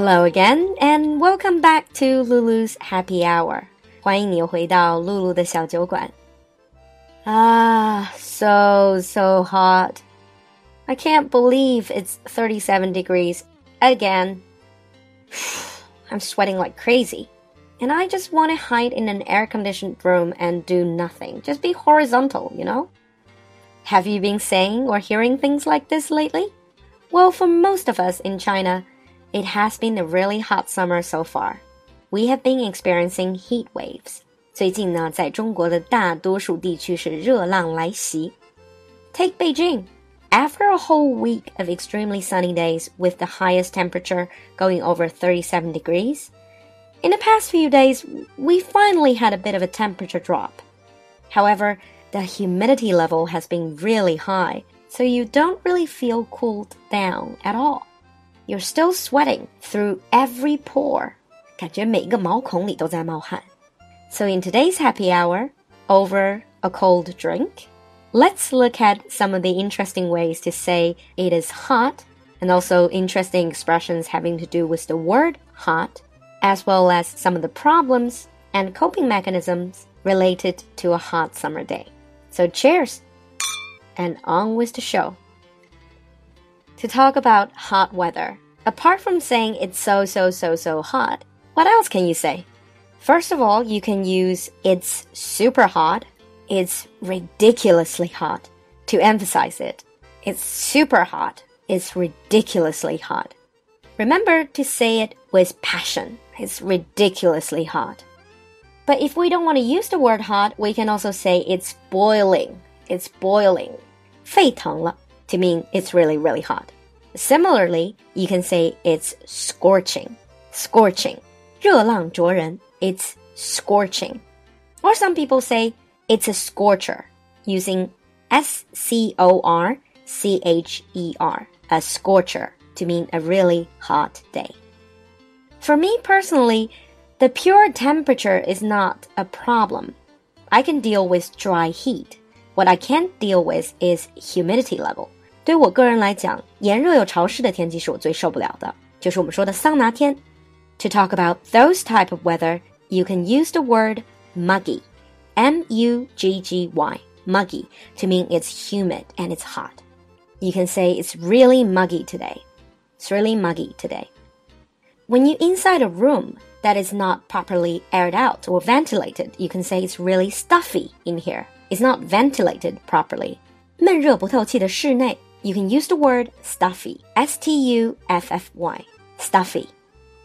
Hello again, and welcome back to Lulu's Happy Hour. 欢迎你回到露露的小酒馆。Ah, so so hot. I can't believe it's 37 degrees again. I'm sweating like crazy. And I just want to hide in an air conditioned room and do nothing. Just be horizontal, you know? Have you been saying or hearing things like this lately? Well, for most of us in China, it has been a really hot summer so far. We have been experiencing heat waves. 最近呢，在中国的大多数地区是热浪来袭。Take Beijing. After a whole week of extremely sunny days with the highest temperature going over 37 degrees, in the past few days we finally had a bit of a temperature drop. However, the humidity level has been really high, so you don't really feel cooled down at all. You're still sweating through every pore. So in today's happy hour, over a cold drink, let's look at some of the interesting ways to say it is hot and also interesting expressions having to do with the word hot, as well as some of the problems and coping mechanisms related to a hot summer day. So cheers and on with the show to talk about hot weather. Apart from saying it's so, so, so, so hot, what else can you say? First of all, you can use it's super hot, it's ridiculously hot to emphasize it. It's super hot, it's ridiculously hot. Remember to say it with passion. It's ridiculously hot. But if we don't want to use the word hot, we can also say it's boiling. It's boiling. 沸腾了 to mean it's really, really hot. Similarly, you can say it's scorching. Scorching. 热浪灼人. It's scorching. Or some people say it's a scorcher using S C O R C H E R. A scorcher to mean a really hot day. For me personally, the pure temperature is not a problem. I can deal with dry heat. What I can't deal with is humidity level. 对我个人来讲，炎热又潮湿的天气是我最受不了的，就是我们说的桑拿天。To talk about those type of weather, you can use the word muggy, M U G G Y, muggy, to mean it's humid and it's hot. You can say it's really muggy today. It's really muggy today. When you inside a room that is not properly aired out or ventilated, you can say it's really stuffy in here. It's not ventilated properly. 闷热不透气的室内 you can use the word stuffy. S T U F F Y. Stuffy.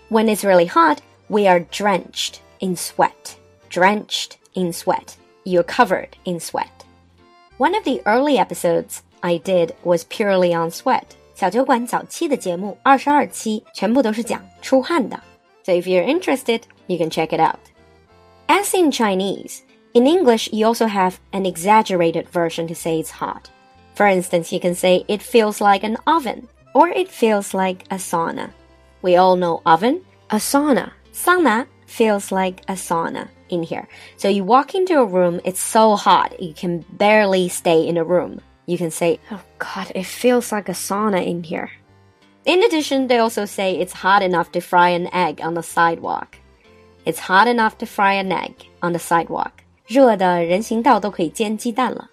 When it's really hot, we are drenched in sweat. Drenched in sweat. You're covered in sweat. One of the early episodes I did was purely on sweat. 小酒馆早期的节目二十二期全部都是讲出汗的。So if you're interested, you can check it out. As in Chinese, in English you also have an exaggerated version to say it's hot. For instance, you can say it feels like an oven or it feels like a sauna. We all know oven, a sauna. Sauna feels like a sauna in here. So you walk into a room, it's so hot, you can barely stay in a room. You can say, oh god, it feels like a sauna in here. In addition, they also say it's hot enough to fry an egg on the sidewalk. It's hot enough to fry an egg on the sidewalk. 热的人行道都可以煎鸡蛋了。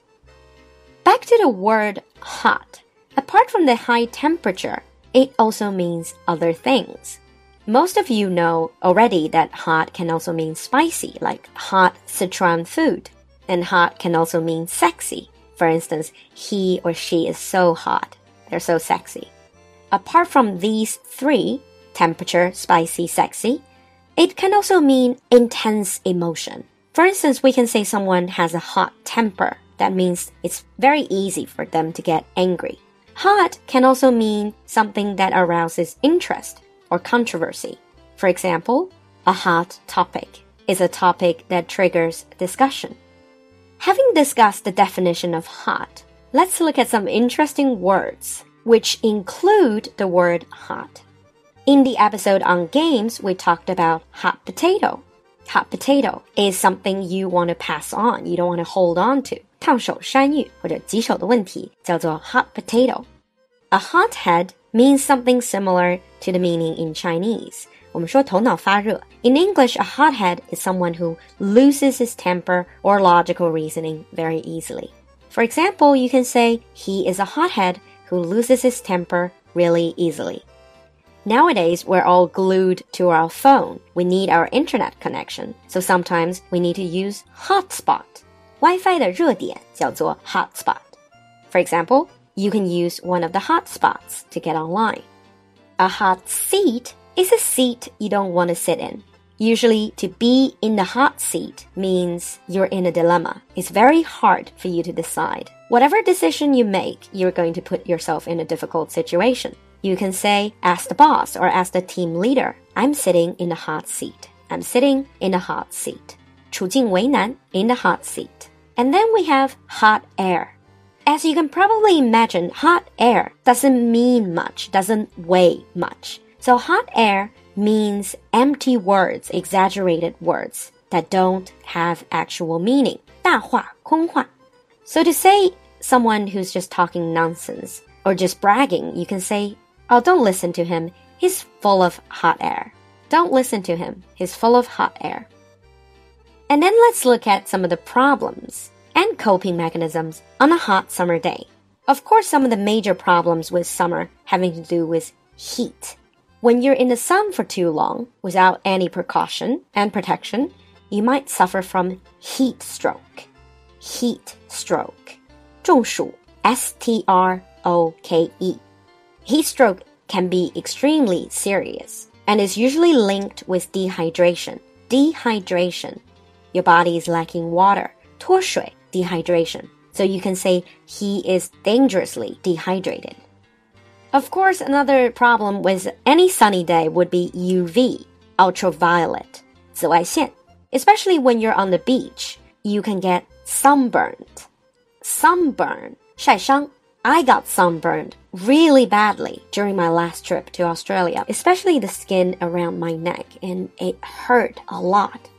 Back to the word hot. Apart from the high temperature, it also means other things. Most of you know already that hot can also mean spicy, like hot Sichuan food. And hot can also mean sexy. For instance, he or she is so hot. They're so sexy. Apart from these three, temperature, spicy, sexy, it can also mean intense emotion. For instance, we can say someone has a hot temper that means it's very easy for them to get angry. Hot can also mean something that arouses interest or controversy. For example, a hot topic is a topic that triggers discussion. Having discussed the definition of hot, let's look at some interesting words which include the word hot. In the episode on games, we talked about hot potato Hot potato is something you want to pass on, you don't want to hold on to. 烫手山芋或者棘手的问题叫做 hot potato。A hothead means something similar to the meaning in Chinese. 我们说头脑发热. In English, a hothead is someone who loses his temper or logical reasoning very easily. For example, you can say he is a hothead who loses his temper really easily. Nowadays, we're all glued to our phone. We need our internet connection. So sometimes we need to use hotspot. Wi-Fi 的热点叫做 hotspot. For example, you can use one of the hotspots to get online. A hot seat is a seat you don't want to sit in. Usually, to be in the hot seat means you're in a dilemma. It's very hard for you to decide. Whatever decision you make, you're going to put yourself in a difficult situation. You can say, as the boss or as the team leader, I'm sitting in the hot seat. I'm sitting in the hot seat. 处境为难 in the hot seat. And then we have hot air. As you can probably imagine, hot air doesn't mean much, doesn't weigh much. So hot air means empty words, exaggerated words that don't have actual meaning. 大话,空话. So to say someone who's just talking nonsense or just bragging, you can say Oh, don't listen to him. He's full of hot air. Don't listen to him. He's full of hot air. And then let's look at some of the problems and coping mechanisms on a hot summer day. Of course, some of the major problems with summer having to do with heat. When you're in the sun for too long without any precaution and protection, you might suffer from heat stroke. Heat stroke. 中暑 S T R O K E. Heat stroke can be extremely serious and is usually linked with dehydration. Dehydration. Your body is lacking water. 脱水 dehydration. So you can say he is dangerously dehydrated. Of course, another problem with any sunny day would be UV, ultraviolet, 紫外线. Especially when you're on the beach, you can get sunburned. Sunburn, 晒伤. I got sunburned really badly during my last trip to Australia, especially the skin around my neck, and it hurt a lot.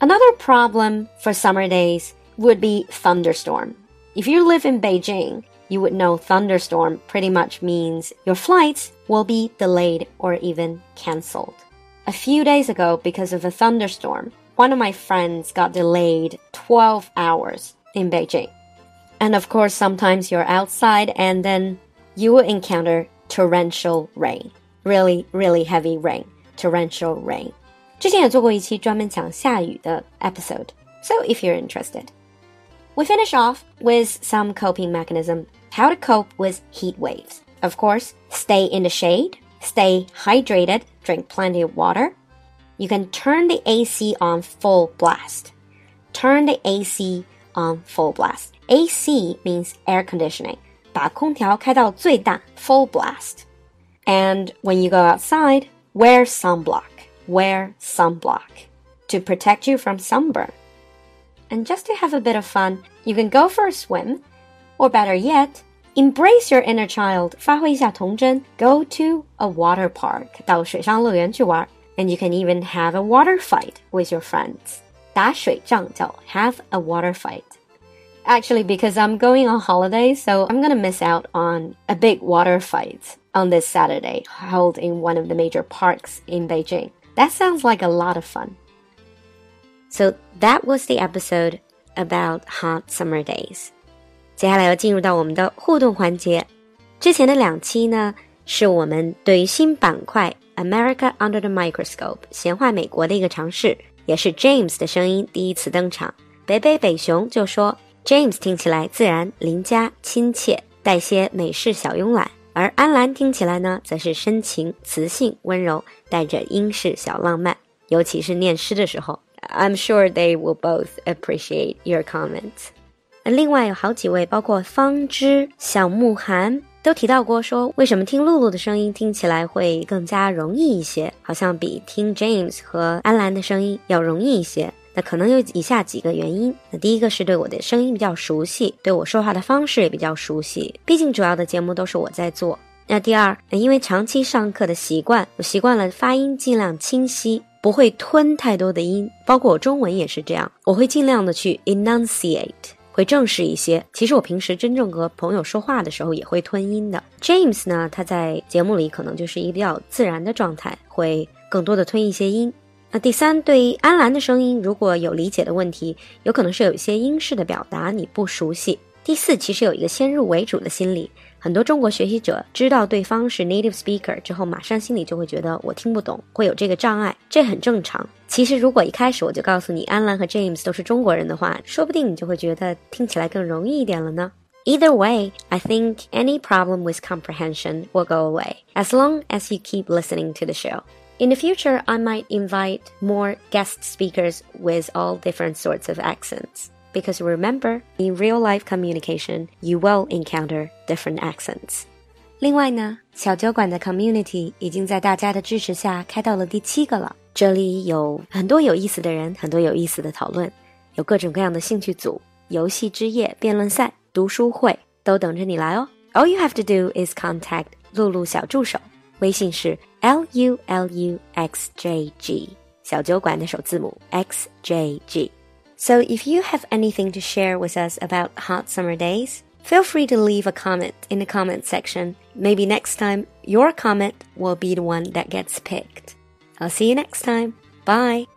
Another problem for summer days would be thunderstorm. If you live in Beijing, you would know thunderstorm pretty much means your flights will be delayed or even cancelled. A few days ago, because of a thunderstorm, one of my friends got delayed 12 hours in Beijing. And of course, sometimes you're outside and then you will encounter torrential rain. Really, really heavy rain. Torrential rain. 之前也做过一期专门讲下雨的 episode. So if you're interested. We finish off with some coping mechanism. How to cope with heat waves. Of course, stay in the shade, stay hydrated, drink plenty of water. You can turn the AC on full blast. Turn the AC on full blast. AC means air conditioning. 把空调开到最大 full blast. And when you go outside, wear sunblock. Wear sunblock to protect you from sunburn. And just to have a bit of fun, you can go for a swim, or better yet, embrace your inner child. 发挥一下童真. Go to a water park. 到水上乐园去玩. And you can even have a water fight with your friends. 打水仗叫 have a water fight. Actually, because I'm going on holiday, so I'm gonna miss out on a big water fight on this Saturday held in one of the major parks in Beijing. That sounds like a lot of fun. So that was the episode about hot summer days. 接下来要进入到我们的互动环节。之前的两期呢，是我们对于新板块 America Under the Microscope 闲话美国的一个尝试，也是 James 的声音第一次登场。北北北熊就说。 James 听起来自然、邻家、亲切，带些美式小慵懒；而安兰听起来呢，则是深情、磁性、温柔，带着英式小浪漫。尤其是念诗的时候，I'm sure they will both appreciate your comments。另外有好几位，包括方知、小慕寒，都提到过说，为什么听露露的声音听起来会更加容易一些，好像比听 James 和安兰的声音要容易一些。那可能有以下几个原因。那第一个是对我的声音比较熟悉，对我说话的方式也比较熟悉。毕竟主要的节目都是我在做。那第二，因为长期上课的习惯，我习惯了发音尽量清晰，不会吞太多的音。包括我中文也是这样，我会尽量的去 enunciate，会正式一些。其实我平时真正和朋友说话的时候也会吞音的。James 呢，他在节目里可能就是一个比较自然的状态，会更多的吞一些音。那第三，对于安澜的声音如果有理解的问题，有可能是有一些英式的表达你不熟悉。第四，其实有一个先入为主的心理，很多中国学习者知道对方是 native speaker 之后，马上心里就会觉得我听不懂，会有这个障碍，这很正常。其实如果一开始我就告诉你安澜和 James 都是中国人的话，说不定你就会觉得听起来更容易一点了呢。Either way, I think any problem with comprehension will go away as long as you keep listening to the show. In the future, I might invite more guest speakers with all different sorts of accents. Because remember, in real life communication, you will encounter different accents. 另外呢，小酒馆的 community 已经在大家的支持下开到了第七个了。这里有很多有意思的人，很多有意思的讨论，有各种各样的兴趣组、游戏之夜、辩论赛、读书会，都等着你来哦。All you have to do is contact 露露小助手。微信是 L U L U X J G，小酒馆的首字母 X J G。So if you have anything to share with us about hot summer days, feel free to leave a comment in the comment section. Maybe next time your comment will be the one that gets picked. I'll see you next time. Bye.